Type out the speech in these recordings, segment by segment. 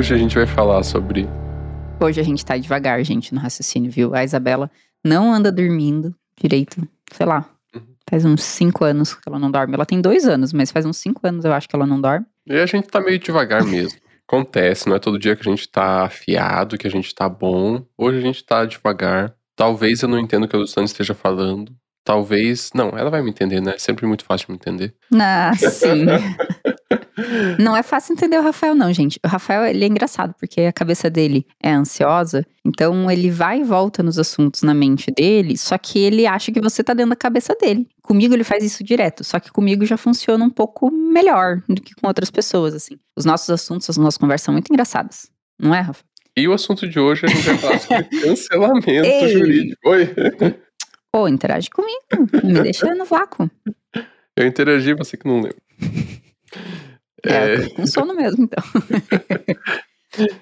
Hoje a gente vai falar sobre. Hoje a gente tá devagar, gente, no raciocínio, viu? A Isabela não anda dormindo direito, sei lá. Uhum. Faz uns cinco anos que ela não dorme. Ela tem dois anos, mas faz uns cinco anos eu acho que ela não dorme. E a gente tá meio devagar mesmo. Acontece, não é todo dia que a gente tá afiado, que a gente tá bom. Hoje a gente tá devagar. Talvez eu não entenda o que a Luciana esteja falando. Talvez. Não, ela vai me entender, né? É sempre muito fácil de me entender. Ah, sim. não é fácil entender o Rafael, não, gente. O Rafael, ele é engraçado, porque a cabeça dele é ansiosa, então ele vai e volta nos assuntos na mente dele, só que ele acha que você tá dentro da cabeça dele. Comigo ele faz isso direto, só que comigo já funciona um pouco melhor do que com outras pessoas, assim. Os nossos assuntos, as nossas conversas são muito engraçadas. Não é, Rafa? E o assunto de hoje a gente vai falar sobre cancelamento Ei. jurídico. Oi. Pô, interage comigo. Me deixa no vácuo. Eu interagi, você que não leu. É, eu tô com sono mesmo, então.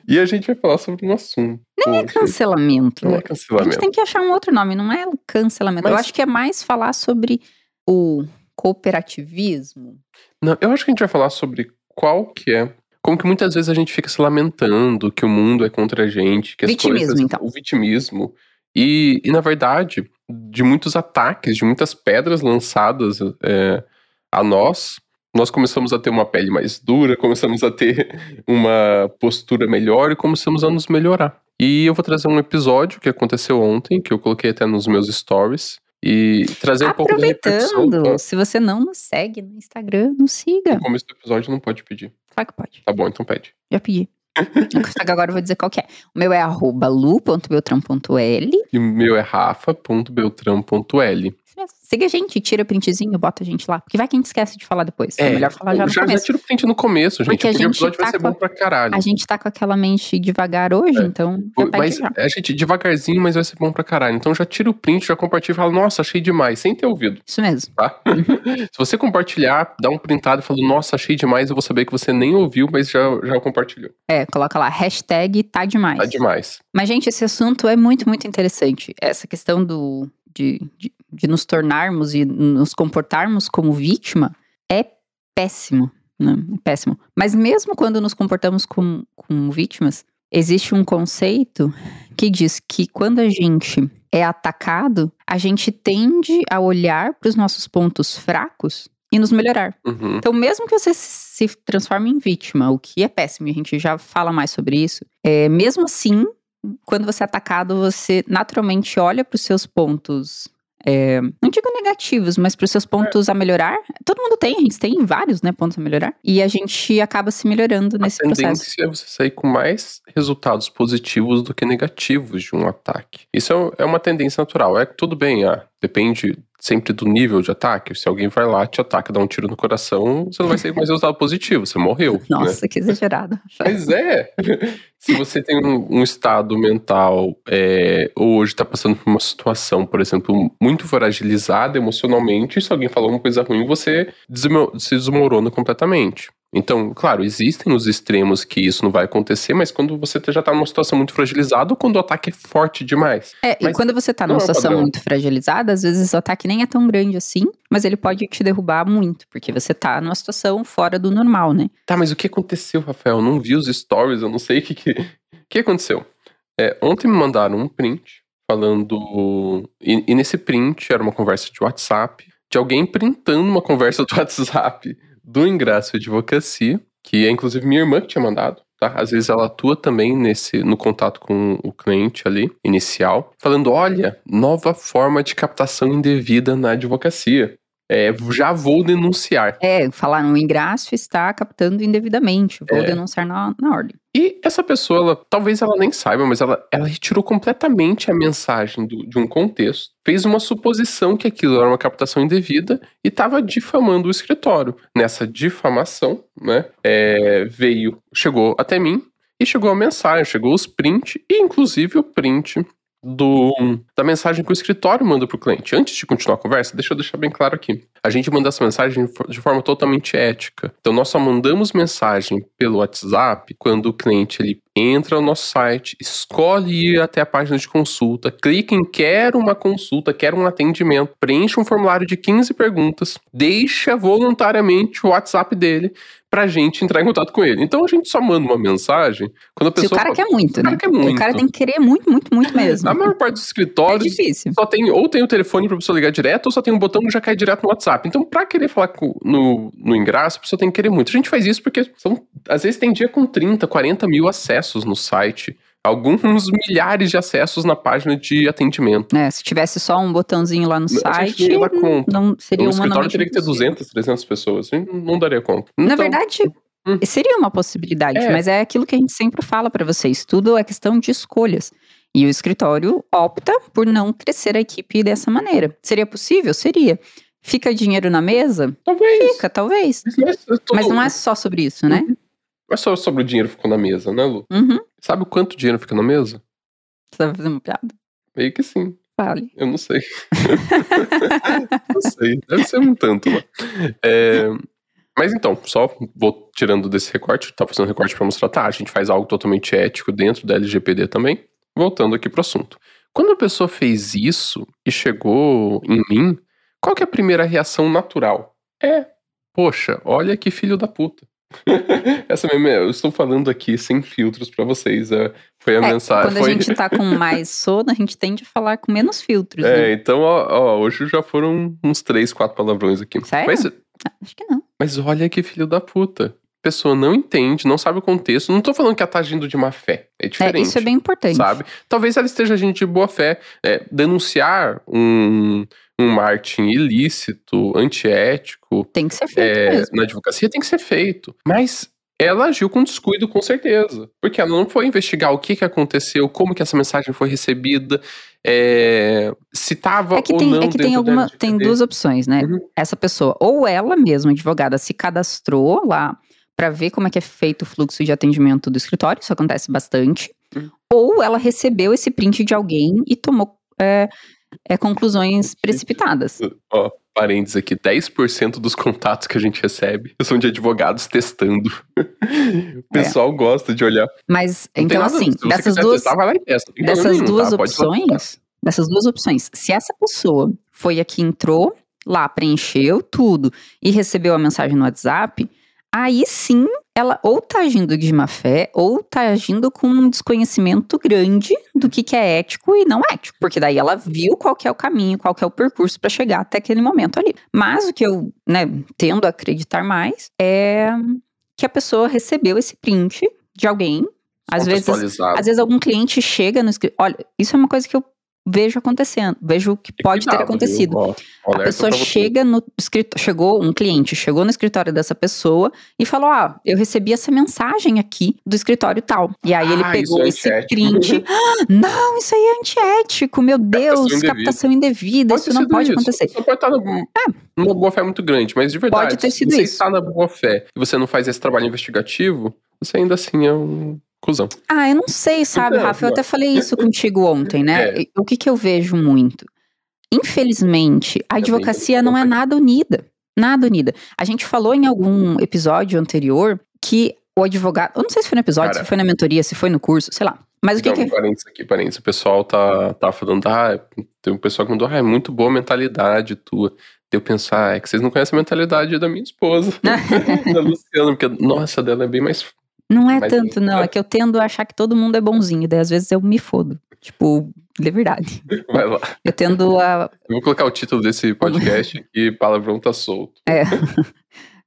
E a gente vai falar sobre um assunto. Nem é Poxa, cancelamento. Não é A gente cancelamento. tem que achar um outro nome, não é cancelamento. Eu Mas- acho que é mais falar sobre o cooperativismo. Não, eu acho que a gente vai falar sobre qual que é. Como que muitas vezes a gente fica se lamentando que o mundo é contra a gente, que as Vitimismo, coisas, então. o vitimismo. E, e, na verdade, de muitos ataques, de muitas pedras lançadas é, a nós, nós começamos a ter uma pele mais dura, começamos a ter uma postura melhor e começamos a nos melhorar. E eu vou trazer um episódio que aconteceu ontem, que eu coloquei até nos meus stories, e trazer um pouco da repercussão. Aproveitando, se você não nos segue no Instagram, nos siga. No começo do episódio não pode pedir. Claro que pode. Tá bom, então pede. Já pedi. Agora eu vou dizer qual que é. O meu é arroba lu.beltram.l. E o meu é rafa.beltram.l. Siga a gente, tira printzinho, bota a gente lá. Porque vai que a gente esquece de falar depois. É, melhor falar já no já, já começo. tira o print no começo, gente. Porque a o gente episódio vai tá ser com a- bom pra caralho. A gente tá com aquela mente devagar hoje, É. então já Mas já. a gente devagarzinho, mas vai ser bom pra caralho. Então já tira o print, já compartilha e fala, nossa, achei demais, sem ter ouvido, Isso mesmo. tá? Se você compartilhar, dá um printado e fala, nossa, achei demais, eu vou saber que você nem ouviu, mas já, já compartilhou. É, coloca lá, hashtag tá demais. Tá demais. Mas, gente, esse assunto é muito, muito interessante. Essa questão do, de, de, de nos tornarmos e nos comportarmos como vítima é péssimo. Né? É péssimo. Mas mesmo quando nos comportamos como, como vítimas, existe um conceito que diz que quando a gente é atacado, a gente tende a olhar para os nossos pontos fracos e nos melhorar. Uhum. Então, mesmo que você se transforme em vítima, o que é péssimo, e a gente já fala mais sobre isso, é, mesmo assim, quando você é atacado, você naturalmente olha para os seus pontos. é, não digo negativos, mas para os seus pontos a melhorar. Todo mundo tem, a gente tem vários né, pontos a melhorar. E a gente acaba se melhorando nesse a processo. tendência é você sair com mais resultados positivos do que negativos de um ataque. Isso é, é uma tendência natural. É que tudo bem, ah, depende sempre do nível de ataque. Se alguém vai lá, te ataca, dá um tiro no coração, você não vai com mais resultado positivo, você morreu. né? Nossa, que exagerado. Mas é. Se você tem um, um estado mental, é, ou hoje está passando por uma situação, por exemplo, muito fragilizada emocionalmente, se alguém falou uma coisa ruim, você se desmorona completamente. Então, claro, existem os extremos que isso não vai acontecer, mas quando você já tá numa situação muito fragilizada ou quando o ataque é forte demais. É, e Mas quando você tá não numa é situação muito fragilizada, às vezes o ataque nem é tão grande assim, mas ele pode te derrubar muito, porque você tá numa situação fora do normal, né? Tá, mas o que aconteceu, Rafael? Eu não vi os stories, eu não sei o que que, o que aconteceu. É, ontem me mandaram um print falando. E, e nesse print era uma conversa de WhatsApp, de alguém printando uma conversa do WhatsApp do Ingresso Advocacia, que é inclusive minha irmã que tinha mandado. Tá? Às vezes ela atua também nesse, no contato com o cliente ali, inicial, falando: olha, nova forma de captação indevida na advocacia. É, já vou denunciar. É, falar no ingresso está captando indevidamente, vou É. denunciar na, na ordem. E essa pessoa, ela, talvez ela nem saiba, mas ela, ela retirou completamente a mensagem do- de um contexto, fez uma suposição que aquilo era uma captação indevida e estava difamando o escritório. Nessa difamação, né, é, veio, chegou até mim e chegou a mensagem, chegou os print e inclusive o print do, da mensagem que o escritório manda para o cliente. Antes de continuar a conversa, deixa eu deixar bem claro aqui. A gente manda essa mensagem de forma totalmente ética. Então, nós só mandamos mensagem pelo WhatsApp quando o cliente ele entra no nosso site, escolhe ir até a página de consulta, clica em quer uma consulta, quer um atendimento, preenche um formulário de 15 perguntas, deixa voluntariamente o WhatsApp dele pra gente entrar em contato com ele. Então a gente só manda uma mensagem quando a pessoa. Se o cara quer muito, o né? cara quer muito. O cara tem que querer muito, muito, muito mesmo. A maior parte dos É escritórios difícil. só tem ou tem o telefone pra pessoa ligar direto, ou só tem um botão que já cai direto no WhatsApp. Então, pra querer falar com- no, no ingresso, a pessoa tem que querer muito. A gente faz isso porque são, às vezes tem dia com 30, 40 mil acessos no site. Alguns milhares de acessos na página de atendimento. É, se tivesse só um botãozinho lá no site, não não seria o uma escritório teria que ter 200, 300 pessoas. A gente não daria conta. Na Então, verdade, Hum. seria uma possibilidade, É. mas é aquilo que a gente sempre fala para vocês. Tudo é questão de escolhas. E o escritório opta por não crescer a equipe dessa maneira. Seria possível? Seria. Fica dinheiro na mesa? Talvez. Fica, talvez. Mas, Mas não é só sobre isso, né? Não é só sobre o dinheiro ficou na mesa, né, Lu? Uhum. Sabe o quanto dinheiro fica na mesa? Você vai fazer uma piada? Meio que sim. Fale. Eu não sei. não sei. Deve ser um tanto lá. É, Mas então, só vou tirando desse recorte, tá fazendo recorte pra mostrar, tá, a gente faz algo totalmente ético dentro da LGPD também. Voltando aqui pro assunto. Quando a pessoa fez isso e chegou em mim, qual que é a primeira reação natural? É, poxa, olha que filho da puta. Essa mesmo, eu estou falando aqui sem filtros pra vocês. é, foi a É, mensagem. quando foi... a gente tá com mais sono, a gente tende a falar com menos filtros. É, né? então, ó, ó, hoje já foram uns três, quatro palavrões aqui. Sério? Mas, Ah, Acho que não. mas olha que filho da puta. A pessoa não entende, não sabe o contexto. Não tô falando que ela tá agindo de má fé. É É, diferente. isso é bem importante. Sabe? Talvez ela esteja agindo de boa fé. É, denunciar um, um marketing ilícito, antiético, Tem que ser feito é, na advocacia tem que ser feito. Mas ela agiu com descuido, com certeza. Porque ela não foi investigar o que, que aconteceu, como que essa mensagem foi recebida, é, se estava É que ou tem, não é que tem alguma, tem duas opções, né? Uhum. Essa pessoa, ou ela mesma, advogada, se cadastrou lá para ver como é que é feito o fluxo de atendimento do escritório, isso acontece bastante, Uhum. ou ela recebeu esse print de alguém e tomou é, é, conclusões precipitadas. Ó, parênteses aqui, 10% dos contatos que a gente recebe são de advogados testando. o pessoal gosta de olhar. Mas, Não então assim, dessas duas, testar, dessas nenhum, duas tá? Opções, dessas duas opções, se essa pessoa foi a que entrou lá, preencheu tudo e recebeu a mensagem no WhatsApp, aí sim ela ou tá agindo de má fé ou tá agindo com um desconhecimento grande do que, que é ético e não ético, porque daí ela viu qual que é o caminho, qual é o percurso para chegar até aquele momento ali. Mas o que eu, né, tendo a acreditar mais é que a pessoa recebeu esse print de alguém, às vezes às vezes algum cliente chega no escritório. Olha, isso é uma coisa que eu vejo acontecendo. Vejo que pode ter acontecido. Ó, A pessoa chega no escritório, chegou, um cliente chegou no escritório dessa pessoa e falou: Ah, eu recebi essa mensagem aqui do escritório tal. E aí ele Ah, pegou isso é esse print. "Ah, não, isso aí é antiético, meu Deus, indevida. captação indevida, isso não pode isso. acontecer. Você pode estar numa, numa boa fé muito grande, mas de verdade, Pode ter sido se você isso. está na boa fé e você não faz esse trabalho investigativo, você ainda assim é um cuzão. Ah, eu não sei, sabe, Não, Rafa? Eu até falei isso contigo ontem, né? É. O que, que eu vejo muito? Infelizmente, a advocacia não é nada unida. Nada unida. A gente falou em algum episódio anterior que o advogado. Eu não sei se foi no episódio, Cara. se foi na mentoria, se foi no curso, sei lá. Mas o que, Então, que parênteses aqui, parênteses. O pessoal tá, tá falando, ah, tem um pessoal que mandou, ah, é muito boa a mentalidade tua. Deu pensar, ah, é que vocês não conhecem a mentalidade da minha esposa, da Luciana, porque, nossa, dela é bem mais. Não é Mas- tanto, não. É que eu tendo a achar que todo mundo é bonzinho, daí às vezes eu me fodo. Tipo, de verdade. Vai lá. Eu tendo a. Eu vou colocar o título desse podcast aqui, palavrão tá solto. É.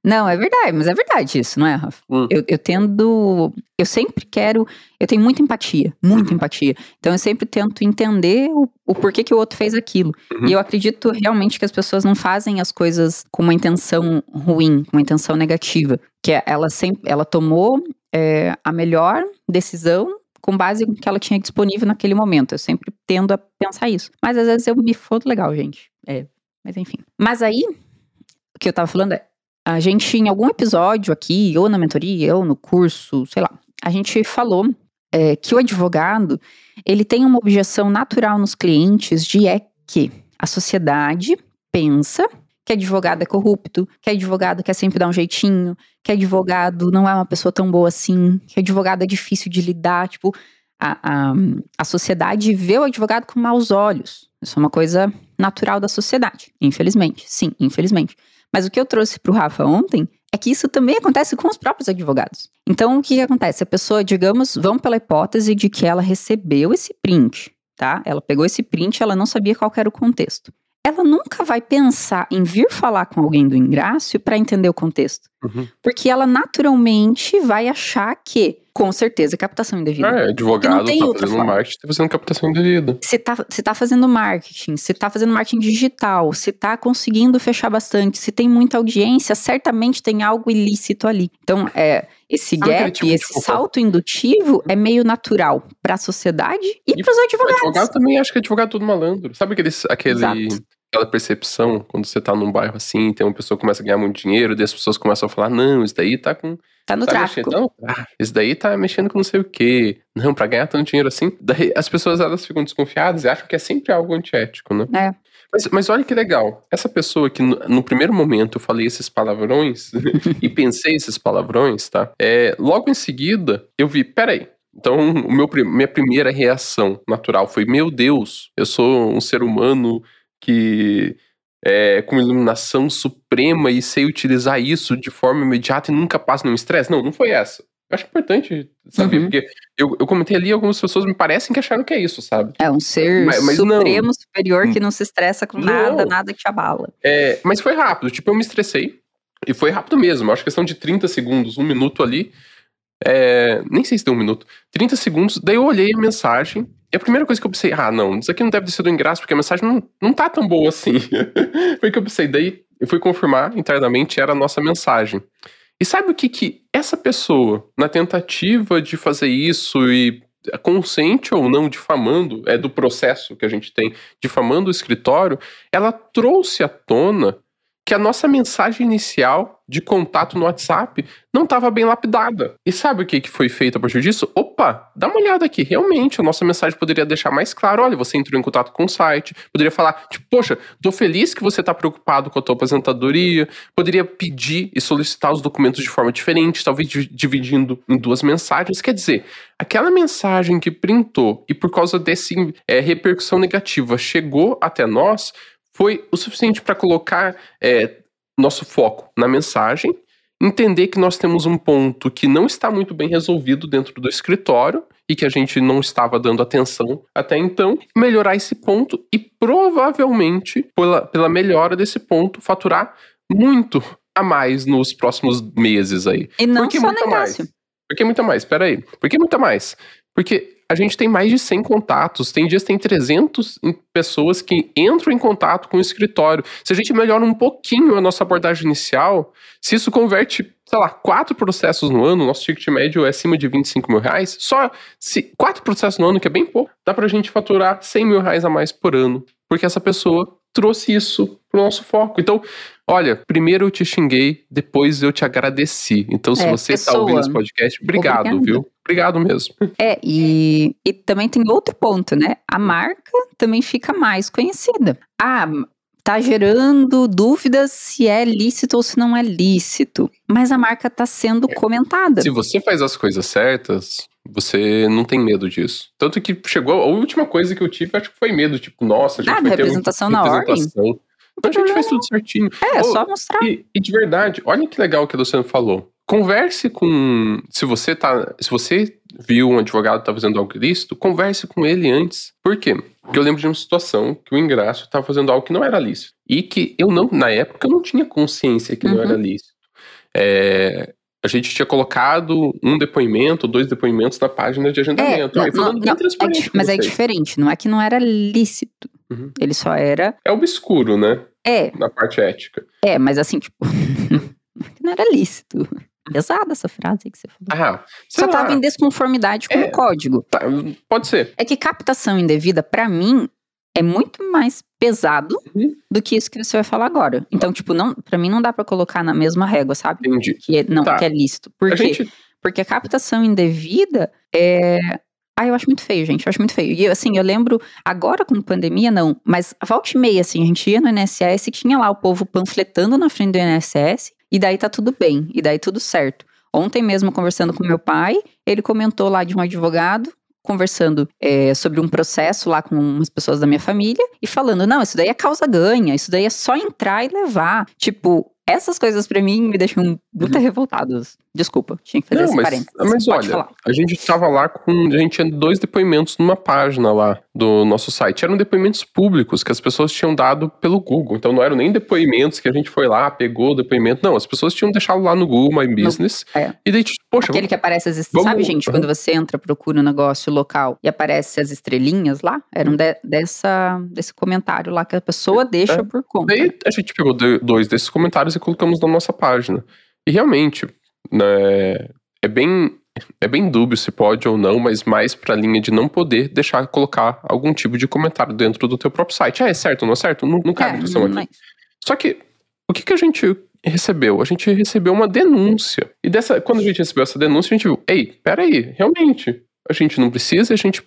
Não, é verdade, mas é verdade isso, não é, Rafa? Hum. Eu, eu tendo. Eu sempre quero. Eu tenho muita empatia, muita Uhum. empatia. Então eu sempre tento entender o, o porquê que o outro fez aquilo. Uhum. E eu acredito realmente que as pessoas não fazem as coisas com uma intenção ruim, com uma intenção negativa. Que é- ela sempre. Ela tomou é, a melhor decisão com base no que ela tinha disponível naquele momento. Eu sempre tendo a pensar isso. Mas às vezes eu me fodo legal, gente. É. Mas enfim. Mas aí, o que eu tava falando é. A gente, em algum episódio aqui, ou na mentoria, ou no curso, sei lá, a gente falou é, que o advogado, ele tem uma objeção natural nos clientes de é que a sociedade pensa que advogado é corrupto, que advogado quer sempre dar um jeitinho, que advogado não é uma pessoa tão boa assim, que advogado é difícil de lidar. Tipo, a, a, a sociedade vê o advogado com maus olhos. Isso é uma coisa natural da sociedade, infelizmente. Sim, infelizmente. Mas o que eu trouxe para o Rafa ontem é que isso também acontece com os próprios advogados. Então, o que, que acontece? A pessoa, digamos, vamos pela hipótese de que ela recebeu esse print, tá? Ela pegou esse print, ela não sabia qual era o contexto. Ela nunca vai pensar em vir falar com alguém do ingrácio para entender o contexto. Uhum. Porque ela naturalmente vai achar que com certeza, captação indevida. É, advogado tá fazendo forma. marketing, tá fazendo captação indevida. Você tá, você tá fazendo marketing, você tá fazendo marketing digital, você tá conseguindo fechar bastante, se tem muita audiência, certamente tem algo ilícito ali. Então, é, esse gap, tipo esse salto indutivo é meio natural para a sociedade e, e para os advogados. Advogado também acha que advogado é tudo malandro. Sabe aquele, aquele aquela percepção quando você tá num bairro assim, tem uma pessoa que começa a ganhar muito dinheiro, e as pessoas começam a falar: "Não, isso daí tá com Tá no tá tráfico. Mexendo, não, ah, isso daí tá mexendo com não sei o quê. Não, pra ganhar tanto dinheiro assim. Daí as pessoas elas ficam desconfiadas e acham que é sempre algo antiético, né? É. Mas, mas olha que legal. Essa pessoa que no, no primeiro momento eu falei esses palavrões e pensei esses palavrões, tá? É, logo em seguida eu vi, peraí, então, o meu, minha primeira reação natural foi: Meu Deus, eu sou um ser humano que é, com iluminação suprema e sei utilizar isso de forma imediata e nunca passo nenhum estresse. Não, não foi essa. Eu acho importante saber, uhum. porque eu, eu comentei ali, algumas pessoas me parecem que acharam que é isso, sabe? É um ser mas, mas supremo, não. superior, que não se estressa com não. nada, nada te abala. É, mas foi rápido, tipo, eu me estressei, e foi rápido mesmo, eu acho questão de 30 segundos, um minuto ali, é, nem sei se deu um minuto, 30 segundos, daí eu olhei a mensagem, e a primeira coisa que eu pensei, ah, não, isso aqui não deve ter sido engraçado, porque a mensagem não, não tá tão boa assim. Foi que eu pensei, daí eu fui confirmar internamente, era a nossa mensagem. E sabe o que que essa pessoa, na tentativa de fazer isso e consciente ou não difamando, é do processo que a gente tem, difamando o escritório, ela trouxe à tona que a nossa mensagem inicial de contato no WhatsApp não estava bem lapidada. E sabe o que, que foi feito a partir disso? Opa, dá uma olhada aqui. Realmente, a nossa mensagem poderia deixar mais claro: olha, você entrou em contato com o site. Poderia falar, tipo, poxa, tô feliz que você está preocupado com a tua aposentadoria. Poderia pedir e solicitar os documentos de forma diferente, talvez dividindo em duas mensagens. Quer dizer, aquela mensagem que printou e por causa dessa é, repercussão negativa chegou até nós foi o suficiente para colocar é, nosso foco na mensagem, entender que nós temos um ponto que não está muito bem resolvido dentro do escritório e que a gente não estava dando atenção até então, melhorar esse ponto e provavelmente, pela, pela melhora desse ponto, faturar muito a mais nos próximos meses aí. E não Por que só muito negócio. mais? Por que muito mais? Peraí. Por que muito mais? Porque a gente tem mais de 100 contatos. Tem dias que tem 300 pessoas que entram em contato com o escritório. Se a gente melhora um pouquinho a nossa abordagem inicial, se isso converte, sei lá, quatro processos no ano, nosso ticket médio é acima de 25 mil reais, só se quatro processos no ano, que é bem pouco, dá pra gente faturar 100 mil reais a mais por ano. Porque essa pessoa trouxe isso pro nosso foco. Então, olha, primeiro eu te xinguei, depois eu te agradeci. Então, se é, você está ouvindo esse podcast, obrigado, Obrigada. viu? Obrigado mesmo. É, e, e também tem outro ponto, né? A marca também fica mais conhecida. Ah, tá gerando dúvidas se é lícito ou se não é lícito. Mas a marca tá sendo é. comentada. Se você faz as coisas certas, você não tem medo disso. Tanto que chegou, a última coisa que eu tive, acho que foi medo. Tipo, nossa, a gente ah, vai representação ter uma na representação. ordem. Então a gente fez tudo certinho. É, é só mostrar. E, e, de verdade, olha que legal que a Luciano falou. Converse com. Se você tá. Se você viu um advogado tá fazendo algo ilícito, converse com ele antes. Por quê? Porque eu lembro de uma situação que o ingresso estava fazendo algo que não era lícito. E que eu não, na época, eu não tinha consciência que uhum. não era lícito. É, a gente tinha colocado um depoimento, dois depoimentos na página de agendamento. É, não, não, não, é, mas é diferente, não é que não era lícito. Uhum. Ele só era. É obscuro, né? É. Na parte ética. É, mas assim, tipo. não era lícito. Pesada essa frase aí que você falou. Ah, Só estava em desconformidade com é, o código. Tá, pode ser. É que captação indevida, para mim, é muito mais pesado uhum. do que isso que você vai falar agora. Então, tipo, não, para mim não dá para colocar na mesma régua, sabe? Entendi. Que é, não, tá. que é lícito. Por a quê? Gente... Porque a captação indevida é Ah, eu acho muito feio, gente. Eu acho muito feio. E assim, eu lembro, agora com pandemia, não, mas volta e meia, assim, a gente ia no INSS e tinha lá o povo panfletando na frente do INSS, e daí tá tudo bem, e daí tudo certo. Ontem mesmo, conversando com meu pai, ele comentou lá de um advogado conversando é, sobre um processo lá com umas pessoas da minha família e falando: não, isso daí é causa ganha, isso daí é só entrar e levar. Tipo, essas coisas para mim me deixam muito uhum. revoltados. Desculpa, tinha que fazer Não, esse mas, parênteses. Mas olha, falar. a gente estava lá com. A gente tinha dois depoimentos numa página lá do nosso site. Eram depoimentos públicos que as pessoas tinham dado pelo Google. Então não eram nem depoimentos que a gente foi lá, pegou o depoimento. Não, as pessoas tinham deixado lá no Google My Business. No, é. E daí, tipo, poxa. Aquele que aparece as estrelinhas. Sabe, gente, quando você entra, procura um negócio local e aparece as estrelinhas lá? Eram de, dessa, desse comentário lá que a pessoa deixa é. por conta. Daí a gente pegou dois desses comentários e colocamos na nossa página. E realmente, né, é bem é bem dúbio se pode ou não, mas mais para a linha de não poder deixar colocar algum tipo de comentário dentro do teu próprio site. Ah, é certo, não é certo? Não, não cabe é, não, aqui. Só que o que, que a gente recebeu? A gente recebeu uma denúncia. E dessa, quando a gente recebeu essa denúncia, a gente viu, ei, peraí, realmente, a gente não precisa, a gente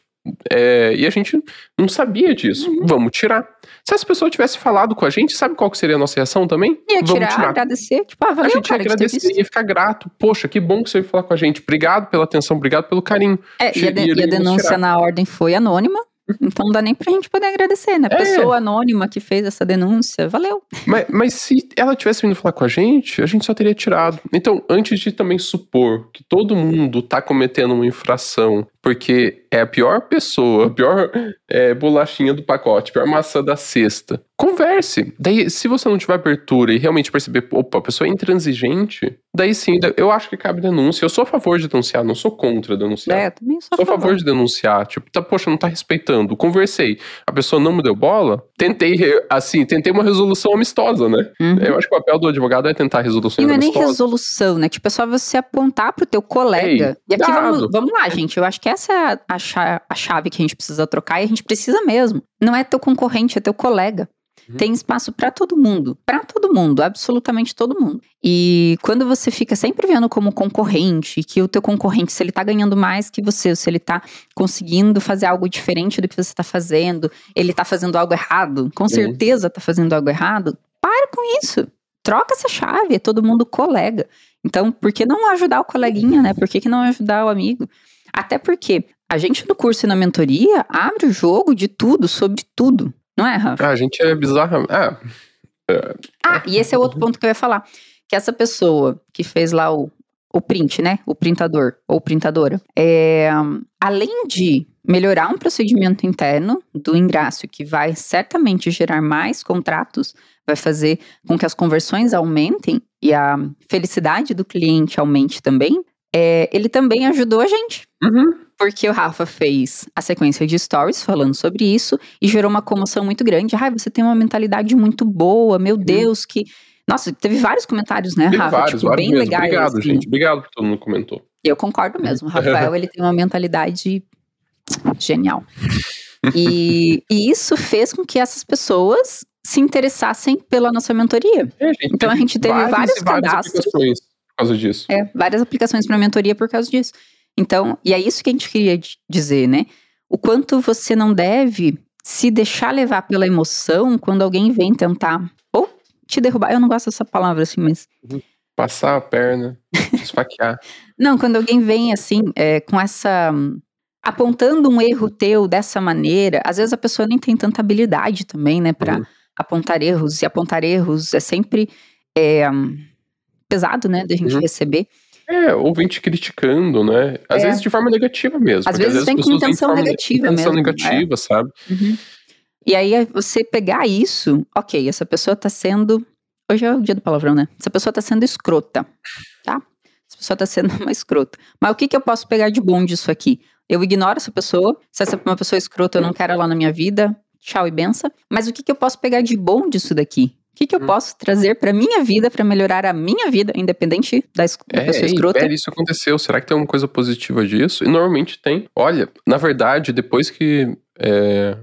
é, e a gente não sabia disso. Uhum. Vamos tirar. Se essa pessoa tivesse falado com a gente, sabe qual que seria a nossa reação também? Ia Vamos tirar, tirar. agradecer. Tipo, ah, valeu, a gente ia agradecer, ia ficar grato. Poxa, que bom que você veio falar com a gente. Obrigado pela atenção, obrigado pelo carinho. É, e, a, de, e a denúncia na ordem foi anônima. Então não dá nem pra gente poder agradecer, né? É. Pessoa anônima que fez essa denúncia, valeu. Mas, mas se ela tivesse vindo falar com a gente, a gente só teria tirado. Então, antes de também supor que todo mundo tá cometendo uma infração porque é a pior pessoa, a pior é, bolachinha do pacote, a pior maçã da cesta. Converse. Daí, se você não tiver abertura e realmente perceber, opa, a pessoa é intransigente, daí sim, eu acho que cabe denúncia. Eu sou a favor de denunciar, não sou contra denunciar. É, também sou, sou a favor. favor de denunciar. Tipo, tá, poxa, não tá respeitando. Conversei. A pessoa não me deu bola. Tentei, assim, tentei uma resolução amistosa, né? Uhum. Eu acho que o papel do advogado é tentar resolução E não é nem resolução, né? Tipo, é só você apontar pro teu colega. Ei, e aqui vamos, vamos lá, gente. Eu acho que essa é a, chave que a gente precisa trocar e a gente precisa mesmo. Não é teu concorrente, é teu colega. Uhum. Tem espaço para todo mundo, para todo mundo, absolutamente todo mundo. E quando você fica sempre vendo como concorrente, que o teu concorrente, se ele tá ganhando mais que você, se ele tá conseguindo fazer algo diferente do que você tá fazendo, ele tá fazendo algo errado, com uhum. certeza tá fazendo algo errado, para com isso. Troca essa chave, é todo mundo colega. Então, por que não ajudar o coleguinha, né? Por que, que não ajudar o amigo? Até porque a gente no curso e na mentoria abre o jogo de tudo, sobre tudo. Não é, Rafa? Ah, a gente é bizarro. Ah, é... ah, e esse é outro ponto que eu ia falar. Que essa pessoa que fez lá o, o print, né? O printador ou printadora. É, além de melhorar um procedimento interno do ingresso, que vai certamente gerar mais contratos, vai fazer com que as conversões aumentem e a felicidade do cliente aumente também, é, ele também ajudou a gente. Uhum. Porque o Rafa fez a sequência de stories falando sobre isso e gerou uma comoção muito grande. Ai, você tem uma mentalidade muito boa, meu uhum. Deus, que. Nossa, teve vários comentários, né, teve Rafa? Vários, tipo, vários bem mesmo. legais. Obrigado, assim. gente. Obrigado por todo mundo comentou. Eu concordo mesmo. O Rafael, ele tem uma mentalidade genial. E, e, isso fez com que essas pessoas se interessassem pela nossa mentoria. É, gente, então a gente teve vários cadastros por causa disso. É, várias aplicações para mentoria por causa disso. Então, e é isso que a gente queria dizer, né? O quanto você não deve se deixar levar pela emoção quando alguém vem tentar ou te derrubar. Eu não gosto dessa palavra assim, mas. Uhum. Passar a perna, esfaquear. não, quando alguém vem assim, é, com essa. apontando um erro teu dessa maneira, às vezes a pessoa nem tem tanta habilidade também, né, para uhum. apontar erros. E apontar erros é sempre. É, pesado, né, da gente uhum. receber. É, ouvinte criticando, né? Às é. vezes de forma negativa mesmo. Às vezes, às vezes vem com intenção negativa intenção mesmo. negativa, é. sabe? Uhum. E aí você pegar isso, ok, essa pessoa tá sendo. Hoje é o dia do palavrão, né? Essa pessoa tá sendo escrota, tá? Essa pessoa tá sendo uma escrota. Mas o que que eu posso pegar de bom disso aqui? Eu ignoro essa pessoa. Se essa é uma pessoa escrota, eu não quero ela na minha vida. Tchau e benção. Mas o que que eu posso pegar de bom disso daqui? O que, que eu hum. posso trazer para minha vida, para melhorar a minha vida, independente da, da é, pessoa escrota? É, isso aconteceu. Será que tem alguma coisa positiva disso? E normalmente tem. Olha, na verdade, depois que é,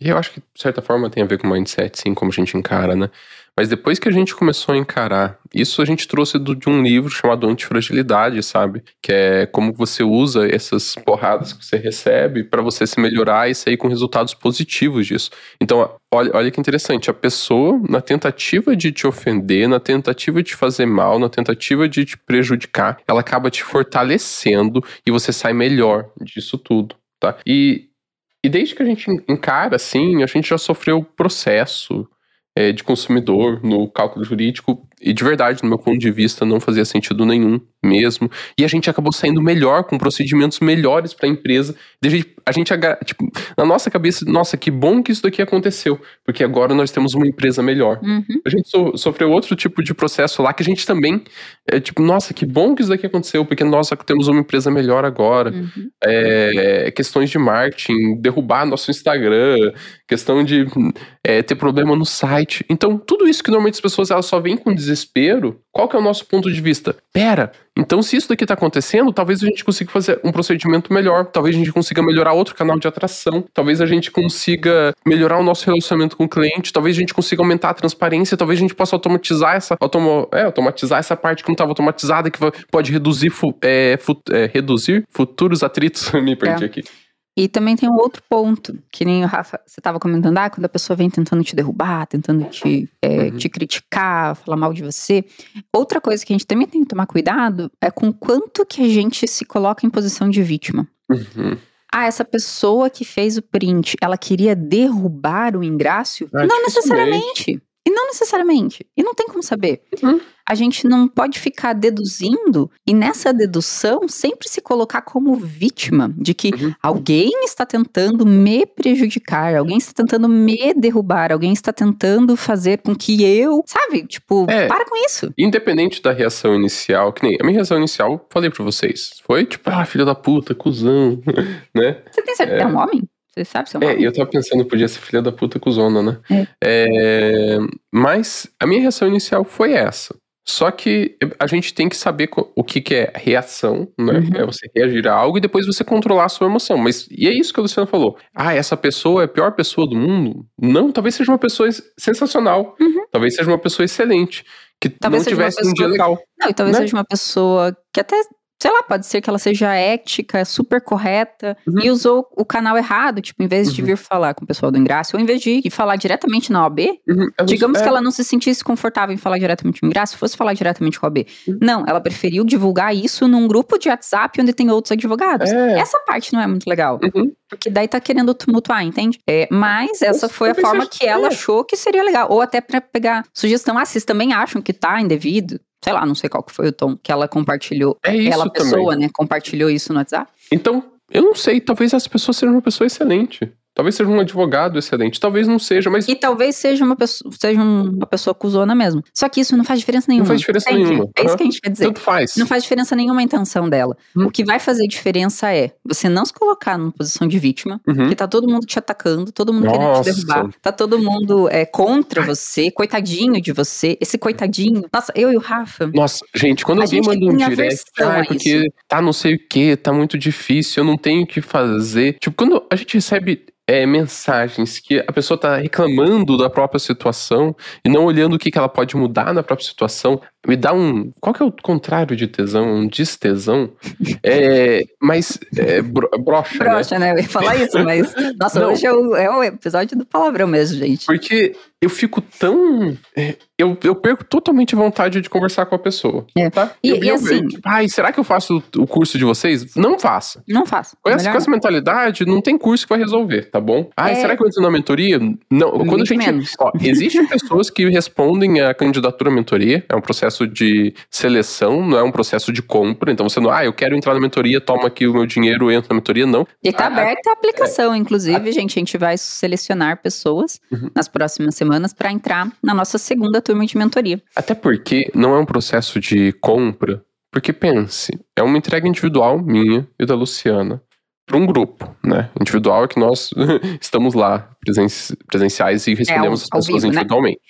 E eu acho que, de certa forma, tem a ver com mindset, sim, como a gente encara, né? Mas depois que a gente começou a encarar, isso a gente trouxe do, de um livro chamado Antifragilidade, sabe? Que é como você usa essas porradas que você recebe para você se melhorar e sair com resultados positivos disso. Então, olha, olha que interessante, a pessoa, na tentativa de te ofender, na tentativa de te fazer mal, na tentativa de te prejudicar, ela acaba te fortalecendo e você sai melhor disso tudo, tá? E e desde que a gente encara assim, a gente já sofreu processo, é, de consumidor no cálculo jurídico. E de verdade, no meu ponto de vista, não fazia sentido nenhum mesmo. E a gente acabou saindo melhor, com procedimentos melhores para a empresa. A gente, a gente, tipo, na nossa cabeça, nossa, que bom que isso daqui aconteceu, porque agora nós temos uma empresa melhor. Uhum. A gente so, sofreu outro tipo de processo lá que a gente também, é, tipo, nossa, que bom que isso daqui aconteceu, porque nós temos uma empresa melhor agora. Uhum. É, questões de marketing, derrubar nosso Instagram, questão de é, ter problema no site. Então, tudo isso que normalmente as pessoas elas só vêm com desespero, qual que é o nosso ponto de vista? Pera, então se isso daqui está acontecendo, talvez a gente consiga fazer um procedimento melhor, talvez a gente consiga melhorar outro canal de atração, talvez a gente consiga melhorar o nosso relacionamento com o cliente, talvez a gente consiga aumentar a transparência, talvez a gente possa automatizar essa, automo, é, automatizar essa parte que não estava automatizada, que pode reduzir, é, é, reduzir futuros atritos. Me perdi É. aqui. E também tem um outro ponto, que nem o Rafa, você estava comentando, ah, quando a pessoa vem tentando te derrubar, tentando te, é, Uhum. te criticar, falar mal de você. Outra coisa que a gente também tem que tomar cuidado é com quanto que a gente se coloca em posição de vítima. Uhum. Ah, essa pessoa que fez o print, ela queria derrubar o Ingrácio? Ah, não necessariamente. E não necessariamente. E não tem como saber. Uhum. A gente não pode ficar deduzindo e nessa dedução sempre se colocar como vítima de que Uhum. alguém está tentando me prejudicar, alguém está tentando me derrubar, alguém está tentando fazer com que eu, sabe? Tipo, É. para com isso. Independente da reação inicial, que nem a minha reação inicial, falei pra vocês, foi tipo, ah, filho da puta, cuzão, né? Você tem certeza que é um homem? Você sabe se é um É, eu tava pensando, podia ser filha da puta cuzona, né? É. É, mas a minha reação inicial foi essa. Só que a gente tem que saber o que, que é reação, né? Uhum. É você reagir a algo e depois você controlar a sua emoção. Mas e é isso que o Luciano falou. Ah, essa pessoa é a pior pessoa do mundo? Não, talvez seja uma pessoa sensacional. Uhum. Talvez seja uma pessoa excelente. Que Talvez não tivesse um dia pessoa- legal. Não, e talvez né? seja uma pessoa que até, sei lá, pode ser que ela seja ética, super correta Uhum. e usou o canal errado, tipo, em vez de Uhum. vir falar com o pessoal do Ingrácio, ou em vez de ir falar diretamente na OAB, Uhum, Digamos é, que ela não se sentisse confortável em falar diretamente com o Ingrácio, fosse falar diretamente com a OAB. Uhum. Não, ela preferiu divulgar isso num grupo de WhatsApp onde tem outros advogados. É. Essa parte não é muito legal. Uhum. Porque daí tá querendo tumultuar, entende? É, mas essa foi a forma que ela é. achou que seria legal. Ou até pra pegar sugestão. Ah, vocês também acham que tá indevido? Sei lá, não sei qual que foi o tom que ela compartilhou. É isso ela, também. pessoa, né, compartilhou isso no WhatsApp. Então, eu não sei, talvez essa pessoa seja uma pessoa excelente. Talvez seja um advogado excelente. Talvez não seja, mas E talvez seja uma pessoa, seja um- uma pessoa cuzona mesmo. Só que isso não faz diferença nenhuma. faz diferença entende? nenhuma. É isso que a gente quer dizer. tanto faz. Não faz diferença nenhuma a intenção dela. Hum. O que vai fazer diferença é você não se colocar numa posição de vítima, Uhum. porque tá todo mundo te atacando, todo mundo querendo Nossa. te derrubar, tá todo mundo é, contra você, coitadinho de você, esse coitadinho. Nossa, eu e o Rafa. Nossa, gente, quando alguém manda um direct, ah, porque tá não sei o que, tá muito difícil, eu não tenho o que fazer. Tipo, quando a gente recebe é, mensagens que a pessoa tá reclamando da própria situação e não olhando o que, que ela pode mudar na própria situação, me dá um. Qual que é o contrário de tesão? Um distesão? é, mas é, bro, brocha, né? Broxa, né? Eu ia falar isso, mas. Nossa, Não. hoje é o, é o episódio do palavrão mesmo, gente. Porque eu fico tão. é, Eu, eu perco totalmente a vontade de conversar com a pessoa. É. Tá? E- eu, e eu assim- tipo, Ai, será que eu faço o curso de vocês? Não faça. Não faça. Com essa, com essa mentalidade, não tem curso que vai resolver, tá bom? Ai, É. será que eu entro na mentoria? Não. Quando a Muito gente. menos. Ó, existem pessoas que respondem à candidatura à mentoria. É um processo de seleção, não é um processo de compra. Então você não, ah, eu quero entrar na mentoria, toma aqui o meu dinheiro, entra na mentoria. Não. E tá Ah, aberta a aplicação, inclusive, gente. A gente vai selecionar pessoas Uhum. nas próximas semanas para entrar na nossa segunda turma de mentoria. Até porque não é um processo de compra. Porque pense, é uma entrega individual minha e da Luciana para um grupo, né? Individual é que nós estamos lá presen- presenciais e respondemos ao- as pessoas vivo, né? individualmente.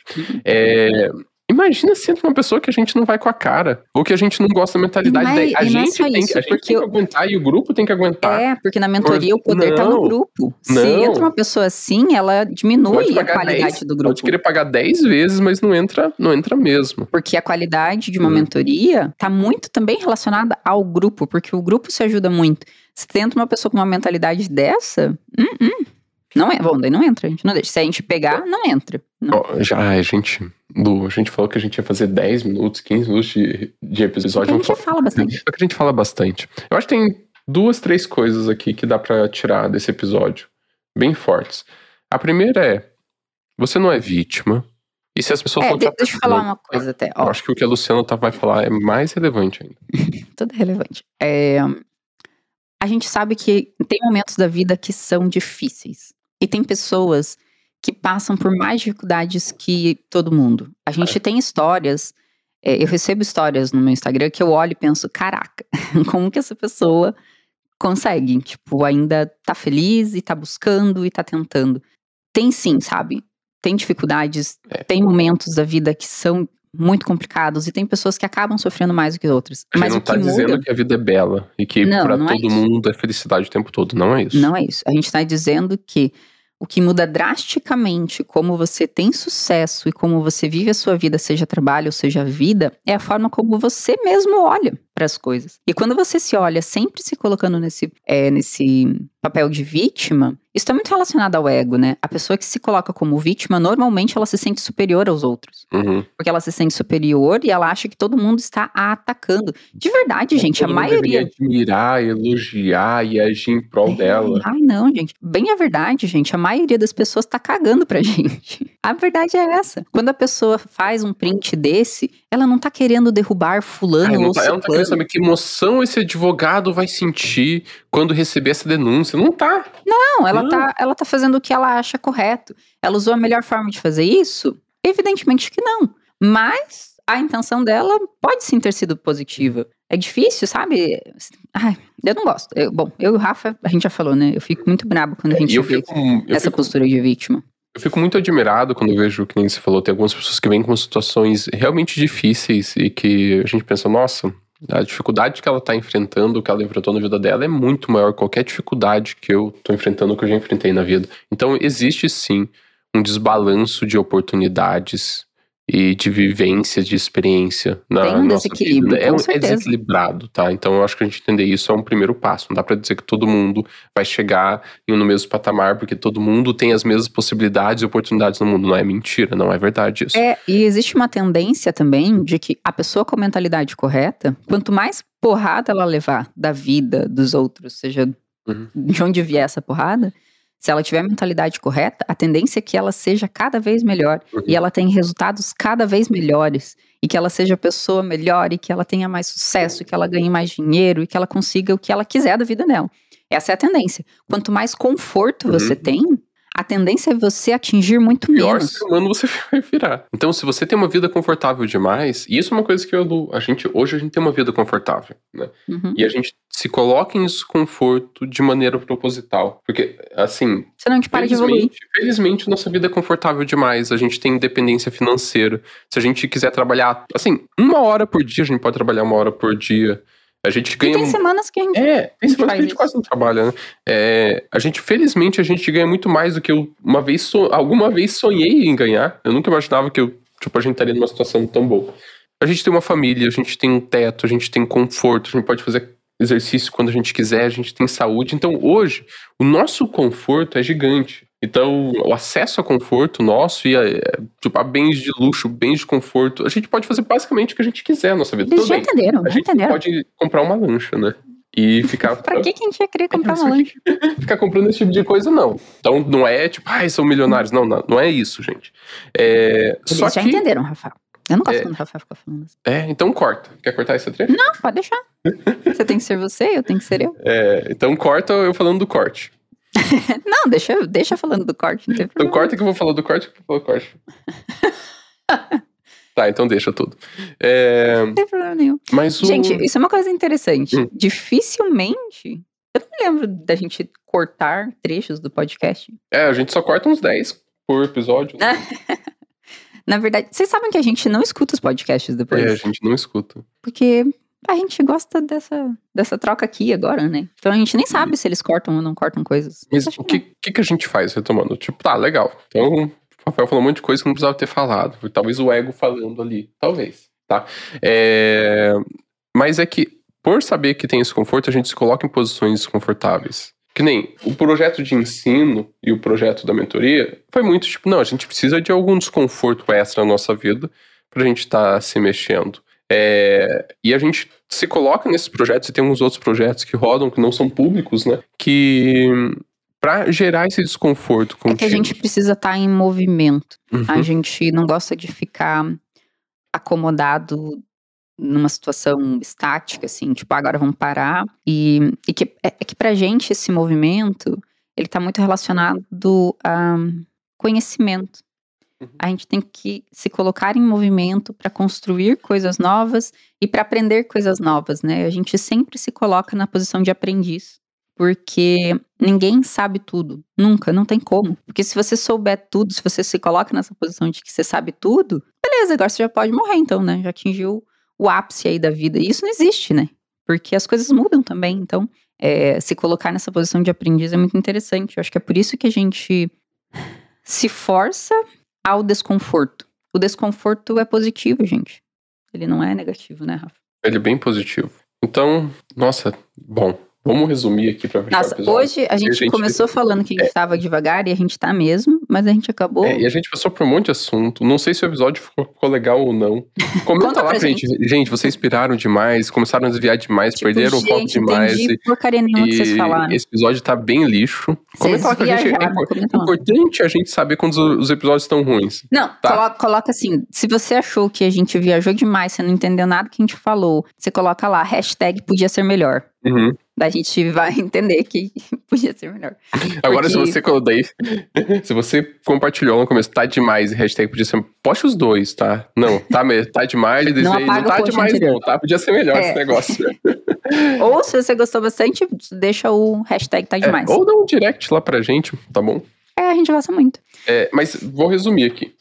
É, Imagina se entra uma pessoa que a gente não vai com a cara. Ou que a gente não gosta da mentalidade Não dela. A não é gente, tem, isso, a gente tem que aguentar e o grupo tem que aguentar. É, porque na mentoria o poder tá no não, grupo. Se não. entra uma pessoa assim, ela diminui a qualidade 10, do grupo. Pode querer pagar 10 vezes, mas não entra, não entra mesmo. Porque a qualidade de uma Hum. mentoria tá muito também relacionada ao grupo, porque o grupo se ajuda muito. Se tenta uma pessoa com uma mentalidade dessa, hum, hum, não é. Bom, daí não entra, a gente não deixa. Se a gente pegar, não entra. Não. Ó, já, ai, gente, Lu, a gente falou que a gente ia fazer 10 minutos, 15 minutos de, de Porque episódio. a gente falar- fala bastante. Só que a gente fala bastante. Eu acho que tem duas, três coisas aqui que dá pra tirar desse episódio, bem fortes. A primeira é: você não é vítima. E se as pessoas É, não deixa eu falar uma coisa até. Eu Ó, acho que o que a Luciana tá, vai falar é mais relevante ainda. tudo é relevante. É, a gente sabe que tem momentos da vida que são difíceis. E tem pessoas que passam por mais dificuldades que todo mundo. A gente tem histórias. é, eu recebo histórias no meu Instagram que eu olho e penso: caraca, como que essa pessoa consegue? Tipo, ainda tá feliz e tá buscando e tá tentando. Tem sim, sabe? Tem dificuldades, É. tem momentos da vida que são muito complicados e tem pessoas que acabam sofrendo mais do que outras. Gente Mas não o que tá dizendo muda que a vida é bela e que não é todo isso. mundo é felicidade o tempo todo. Não é isso. não é isso. A gente está dizendo que o que muda drasticamente como você tem sucesso e como você vive a sua vida, seja trabalho ou seja vida, é a forma como você mesmo olha para as coisas. E quando você se olha sempre se colocando nesse, é, nesse papel de vítima, isso está muito relacionado ao ego, né? A pessoa que se coloca como vítima, normalmente ela se sente superior aos outros. Uhum. Porque ela se sente superior e ela acha que todo mundo está a atacando. De verdade, gente, a Todo mundo maioria. admirar, elogiar e agir em prol É, dela. Ai, não, gente. Bem a verdade, gente, a maioria das pessoas tá cagando pra gente. A verdade é essa. Quando a pessoa faz um print desse, ela não tá querendo derrubar fulano Ai, não ou tá, ela não tá querendo saber que emoção esse advogado vai sentir quando receber essa denúncia. Não tá. Não, ela Não. tá, ela tá fazendo o que ela acha correto. Ela usou a melhor forma de fazer isso? Evidentemente que não. Mas a intenção dela pode sim ter sido positiva. É difícil, sabe? Ai, eu não gosto. Eu- bom, eu e o Rafa, a gente já falou, né? Eu fico muito brabo quando a gente E eu vê fico, essa fico postura de vítima. Eu fico muito admirado quando vejo, que nem você falou, tem algumas pessoas que vêm com situações realmente difíceis e que a gente pensa, nossa, a dificuldade que ela tá enfrentando, que ela enfrentou na vida dela é muito maior que qualquer dificuldade que eu tô enfrentando, que eu já enfrentei na vida. Então existe sim um desbalanço de oportunidades e de vivência, de experiência na Tem um nossa desequilíbrio, vida. É, um- é desequilibrado, tá? Então eu acho que a gente entender isso é um primeiro passo. Não dá pra dizer que todo mundo vai chegar no mesmo patamar, porque todo mundo tem as mesmas possibilidades e oportunidades no mundo. Não é mentira, não é verdade isso. É, e existe uma tendência também de que a pessoa com a mentalidade correta, quanto mais porrada ela levar da vida dos outros, seja Uhum. de onde vier essa porrada, se ela tiver a mentalidade correta, a tendência é que ela seja cada vez melhor Uhum. e ela tenha resultados cada vez melhores e que ela seja a pessoa melhor e que ela tenha mais sucesso, e que ela ganhe mais dinheiro e que ela consiga o que ela quiser da vida dela. Essa é a tendência. Quanto mais conforto Uhum. você tem, a tendência é você atingir muito pior menos. ser humano você vai virar. Então, se você tem uma vida confortável demais, e isso é uma coisa que eu, a gente hoje a gente tem uma vida confortável, né? Uhum. E a gente se coloca em desconforto de maneira proposital, porque assim, Senão a gente para de evoluir. felizmente, felizmente nossa vida é confortável demais, a gente tem independência financeira. Se a gente quiser trabalhar, assim, uma hora por dia, a gente pode trabalhar uma hora por dia. A gente E ganha tem semanas que a gente. É, tem semanas que a gente isso. quase não trabalha, né? É, a gente, felizmente, a gente ganha muito mais do que eu uma vez, so- alguma vez sonhei em ganhar. Eu nunca imaginava que eu, tipo, a gente estaria numa situação tão boa. A gente tem uma família, a gente tem um teto, a gente tem conforto, a gente pode fazer exercício quando a gente quiser, a gente tem saúde. Então, hoje, o nosso conforto é gigante. Então, o acesso a conforto nosso e a, tipo, a bens de luxo, bens de conforto, a gente pode fazer basicamente o que a gente quiser na nossa vida. Eles já entenderam, A já gente entenderam. pode comprar uma lancha, né? E ficar. Pra que, que a gente ia querer comprar uma lancha? Ficar comprando esse tipo de coisa, não. Então não é tipo, ai, são milionários. Não, não, não é isso, gente. É, Eles só já que. entenderam, Rafael. Eu não gosto É. quando o Rafael fica falando assim. É, então corta. Quer cortar esse trecho? Não, pode deixar. Você tem que ser você, eu tenho que ser eu. É, então corta eu falando do corte. Não, deixa, deixa falando do corte, não tem Então corta que eu vou falar do corte que eu vou falar do corte. tá, então deixa tudo. É, Não tem problema nenhum. mas o. Gente, isso é uma coisa interessante. Hum. Dificilmente. Eu não me lembro da gente cortar trechos do podcast. É, a gente só corta uns 10 por episódio. Na verdade, vocês sabem que a gente não escuta os podcasts depois. É, a gente não escuta. Porque a gente gosta dessa, dessa troca aqui agora, né? Então a gente nem sabe se eles cortam ou não cortam coisas. Mas o que que, que, a gente faz, retomando? Tipo, tá, legal. Então, o Rafael falou um monte de coisa que não precisava ter falado. Talvez o ego falando ali. Talvez, tá? É... Mas é que, por saber que tem esse conforto, a gente se coloca em posições desconfortáveis. Que nem o projeto de ensino e o projeto da mentoria foi muito tipo, não, a gente precisa de algum desconforto extra na nossa vida pra gente estar tá se mexendo. É, e a gente se coloca nesses projetos, e tem uns outros projetos que rodam, que não são públicos, né? Que para gerar esse desconforto contigo. É que a gente precisa estar tá em movimento. Uhum. A gente não gosta de ficar acomodado numa situação estática, assim, tipo, ah, agora vamos parar. E, e que, é, é que pra gente esse movimento, ele tá muito relacionado a conhecimento. Uhum. A gente tem que se colocar em movimento para construir coisas novas e para aprender coisas novas, né? A gente sempre se coloca na posição de aprendiz, porque ninguém sabe tudo, nunca, não tem como. Porque se você souber tudo, se você se coloca nessa posição de que você sabe tudo, beleza, agora você já pode morrer então, né? Já atingiu o ápice aí da vida. E isso não existe, né? Porque as coisas mudam também. Então, é, se colocar nessa posição de aprendiz é muito interessante. Eu acho que é por isso que a gente se força ao desconforto. O desconforto é positivo, gente. Ele não é negativo, né, Rafa? Ele é bem positivo. Então, nossa, bom, Vamos resumir aqui para fechar Nossa, hoje a gente, a gente, começou falando que a gente estava é, devagar e a gente tá mesmo, mas a gente acabou. É, e a gente passou por um monte de assunto. Não sei se o episódio ficou, ficou legal ou não. Comenta lá pra gente. gente. Gente, vocês piraram demais, começaram a desviar demais, tipo, perderam o foco demais. Entendi e, porcaria nenhuma que vocês falaram. Esse episódio tá bem lixo. Vocês comenta lá pra gente. É importante a gente saber quando os episódios estão ruins. Não, tá? coloca, coloca assim: se você achou que a gente viajou demais, você não entendeu nada que a gente falou, você coloca lá, hashtag podia ser melhor. Uhum. Daí a gente vai entender que podia ser melhor. Agora, Porque... se você daí, se você compartilhou no começo, tá demais, hashtag podia ser. Poste os dois, tá? Não, tá, tá demais, não, não tá demais, anterior. não, tá? Podia ser melhor é. esse negócio. ou se você gostou bastante, deixa o hashtag tá demais. É, ou dá um direct lá pra gente, tá bom? É, a gente gosta muito. É, mas vou resumir aqui.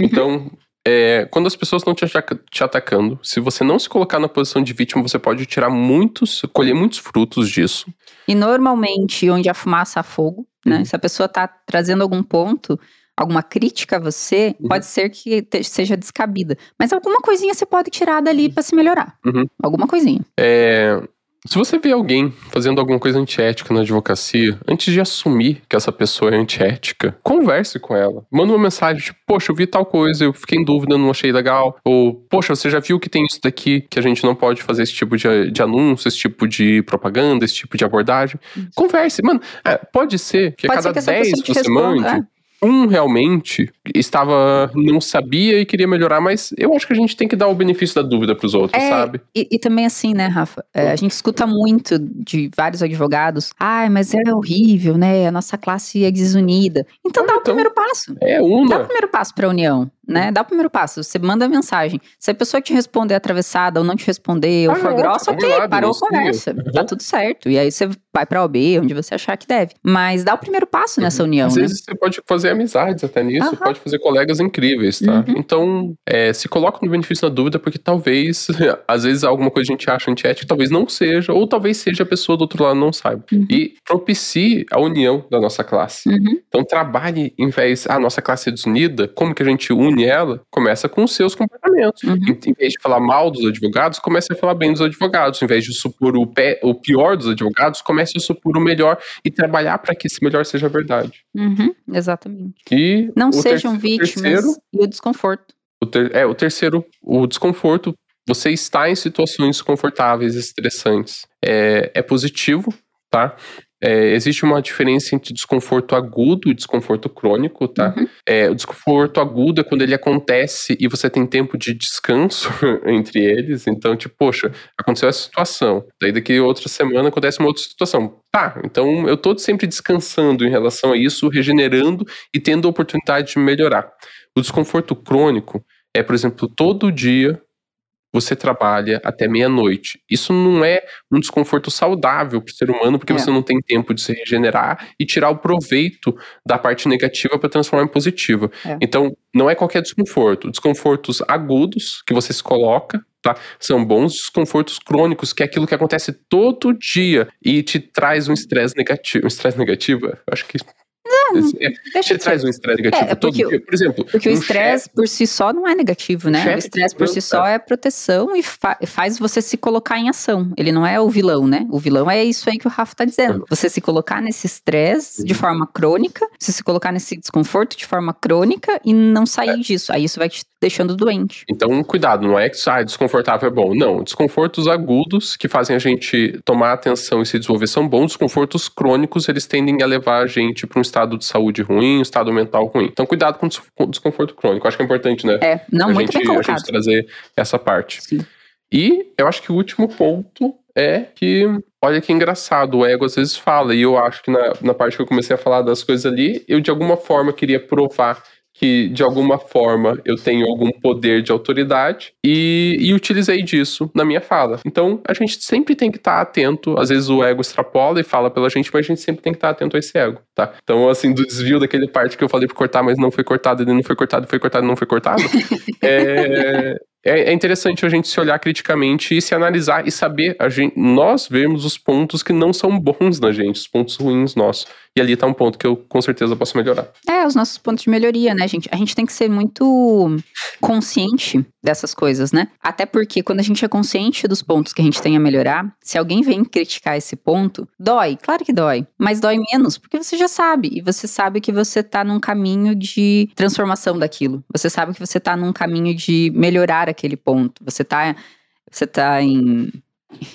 Uhum. É, quando as pessoas estão te, te, atacando, se você não se colocar na posição de vítima, você pode tirar muitos, colher muitos frutos disso. E normalmente, onde a fumaça há fogo, né? Uhum. Se a pessoa está trazendo algum ponto, alguma crítica a você, uhum. pode ser que te, seja descabida. Mas alguma coisinha você pode tirar dali para se melhorar. Uhum. Alguma coisinha. É, se você vê alguém fazendo alguma coisa antiética na advocacia, antes de assumir que essa pessoa é antiética, converse com ela. Manda uma mensagem tipo, poxa, eu vi tal coisa, eu fiquei em dúvida, não achei legal. Ou, poxa, você já viu que tem isso daqui, que a gente não pode fazer esse tipo de, de anúncio, esse tipo de propaganda, esse tipo de abordagem. Converse. Mano, é, pode ser que pode a cada 10 você responda, mande. É um realmente estava não sabia e queria melhorar, mas eu acho que a gente tem que dar o benefício da dúvida para os outros, é, sabe? E, e, também assim, né, Rafa? É, a gente escuta muito de vários advogados. Ai, mas é horrível, né? A nossa classe é desunida. Então ah, dá então, o primeiro passo. É uma. Dá o primeiro passo para a união né? Dá o primeiro passo. Você manda a mensagem. Se a pessoa te responder atravessada ou não te responder, ou ah, for grossa, ok, lado, parou a conversa. Uhum. Tá tudo certo. E aí você vai pra OB, onde você achar que deve. Mas dá o primeiro passo nessa uhum. união. Às né? vezes você pode fazer amizades até nisso, uhum. pode fazer colegas incríveis, tá? Uhum. Então, é, se coloca no benefício da dúvida, porque talvez, às vezes, alguma coisa a gente acha antiética, talvez não seja, ou talvez seja a pessoa do outro lado não saiba. Uhum. E propicie a união da nossa classe. Uhum. Então, trabalhe, em vez, a nossa classe é desunida, como que a gente une ela? Começa começa com os seus comportamentos. Uhum. Em, vez de falar mal dos advogados, comece a falar bem dos advogados. Em vez de supor o, pé, o pior dos advogados, comece a supor o melhor e trabalhar para que esse melhor seja verdade. Uhum, exatamente. E Não sejam vítimas terceiro, e o desconforto. O ter, é, o terceiro, o desconforto. Você está em situações confortáveis, estressantes. É, é positivo, tá? É, existe uma diferença entre desconforto agudo e desconforto crônico, tá? Uhum. É, o desconforto agudo é quando ele acontece e você tem tempo de descanso entre eles. Então, tipo, poxa, aconteceu essa situação. Daí daqui outra semana acontece uma outra situação. Tá, então eu tô sempre descansando em relação a isso, regenerando e tendo a oportunidade de melhorar. O desconforto crônico é, por exemplo, todo dia você trabalha até meia-noite. Isso não é um desconforto saudável para o ser humano, porque é. você não tem tempo de se regenerar e tirar o proveito da parte negativa para transformar em positiva. É. Então, não é qualquer desconforto. Desconfortos agudos que você se coloca Tá? São bons desconfortos crônicos, que é aquilo que acontece todo dia e te traz um estresse negativo. Um estresse negativo? Acho que é, deixa traz um estresse negativo é, é todo dia. Por exemplo. Porque um o estresse por si só não é negativo, né? O estresse por si só é proteção e fa faz você se colocar em ação. Ele não é o vilão, né? O vilão é isso aí que o Rafa tá dizendo. Você se colocar nesse estresse de uhum. forma crônica, você se colocar nesse desconforto de forma crônica e não sair é. disso. Aí isso vai te deixando doente. Então, cuidado, não é que ah, desconfortável é bom. Não, desconfortos agudos que fazem a gente tomar atenção e se desenvolver são bons. Desconfortos crônicos, eles tendem a levar a gente para um estado de saúde ruim, um estado mental ruim. Então, cuidado com o desconforto crônico. Acho que é importante, né? É, não, a muito gente, bem colocado. A gente trazer essa parte. Sim. E eu acho que o último ponto é que, olha que engraçado, o ego às vezes fala, e eu acho que na, na parte que eu comecei a falar das coisas ali, eu de alguma forma queria provar que de alguma forma eu tenho algum poder de autoridade e, e utilizei disso na minha fala. Então a gente sempre tem que estar tá atento. Às vezes o ego extrapola e fala pela gente, mas a gente sempre tem que estar tá atento a esse ego, tá? Então, assim, do desvio daquele parte que eu falei pra cortar, mas não foi cortado, ele não foi cortado, foi cortado, não foi cortado. é, é, é, interessante a gente se olhar criticamente e se analisar e saber, a gente, nós vermos os pontos que não são bons na gente, os pontos ruins nossos. E ali tá um ponto que eu com certeza posso melhorar. É, os nossos pontos de melhoria, né, gente? A gente tem que ser muito consciente dessas coisas, né? Até porque quando a gente é consciente dos pontos que a gente tem a melhorar, se alguém vem criticar esse ponto, dói, claro que dói, mas dói menos, porque você já sabe, e você sabe que você tá num caminho de transformação daquilo. Você sabe que você tá num caminho de melhorar aquele ponto. Você tá, você tá em,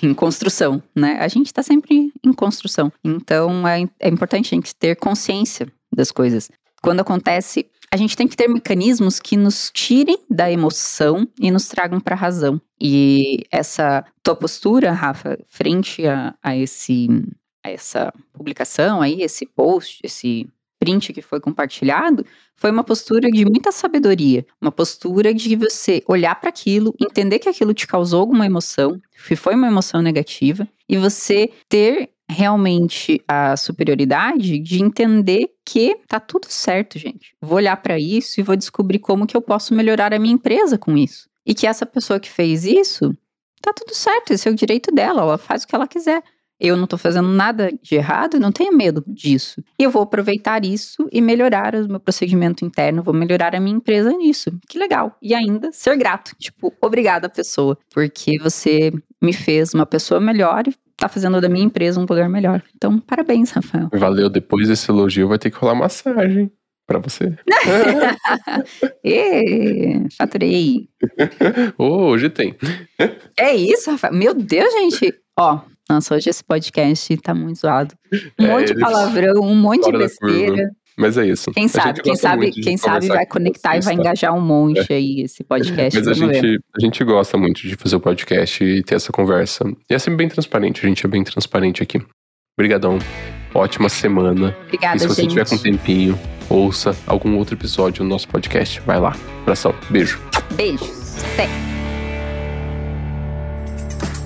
em construção, né? A gente está sempre em construção. Então é, é importante a gente ter consciência das coisas. Quando acontece, a gente tem que ter mecanismos que nos tirem da emoção e nos tragam para a razão. E essa tua postura, Rafa, frente a, a, esse, a essa publicação aí, esse post, esse print que foi compartilhado, foi uma postura de muita sabedoria, uma postura de você olhar para aquilo, entender que aquilo te causou alguma emoção, que foi uma emoção negativa, e você ter realmente a superioridade de entender que tá tudo certo, gente. Vou olhar para isso e vou descobrir como que eu posso melhorar a minha empresa com isso. E que essa pessoa que fez isso, tá tudo certo, esse é o direito dela, ela faz o que ela quiser eu não estou fazendo nada de errado, não tenho medo disso. E eu vou aproveitar isso e melhorar o meu procedimento interno, vou melhorar a minha empresa nisso. Que legal. E ainda ser grato. Tipo, obrigada, pessoa, porque você me fez uma pessoa melhor e tá fazendo da minha empresa um lugar melhor. Então, parabéns, Rafael. Valeu. Depois desse elogio, vai ter que rolar massagem para você. e, faturei. Oh, hoje tem. É isso, Rafael. Meu Deus, gente. Ó, nossa, hoje esse podcast tá muito zoado. Um é, monte de palavrão, um monte de besteira. Mas é isso. Quem sabe, quem sabe, quem sabe vai conectar e vai tá? engajar um monte é. aí esse podcast. Mas a gente, a gente gosta muito de fazer o podcast e ter essa conversa. E é sempre bem transparente, a gente é bem transparente aqui. Obrigadão. Ótima semana. Obrigada, E se você gente. tiver com tempinho, ouça algum outro episódio do nosso podcast. Vai lá. Abração. Beijo. Beijos. Até.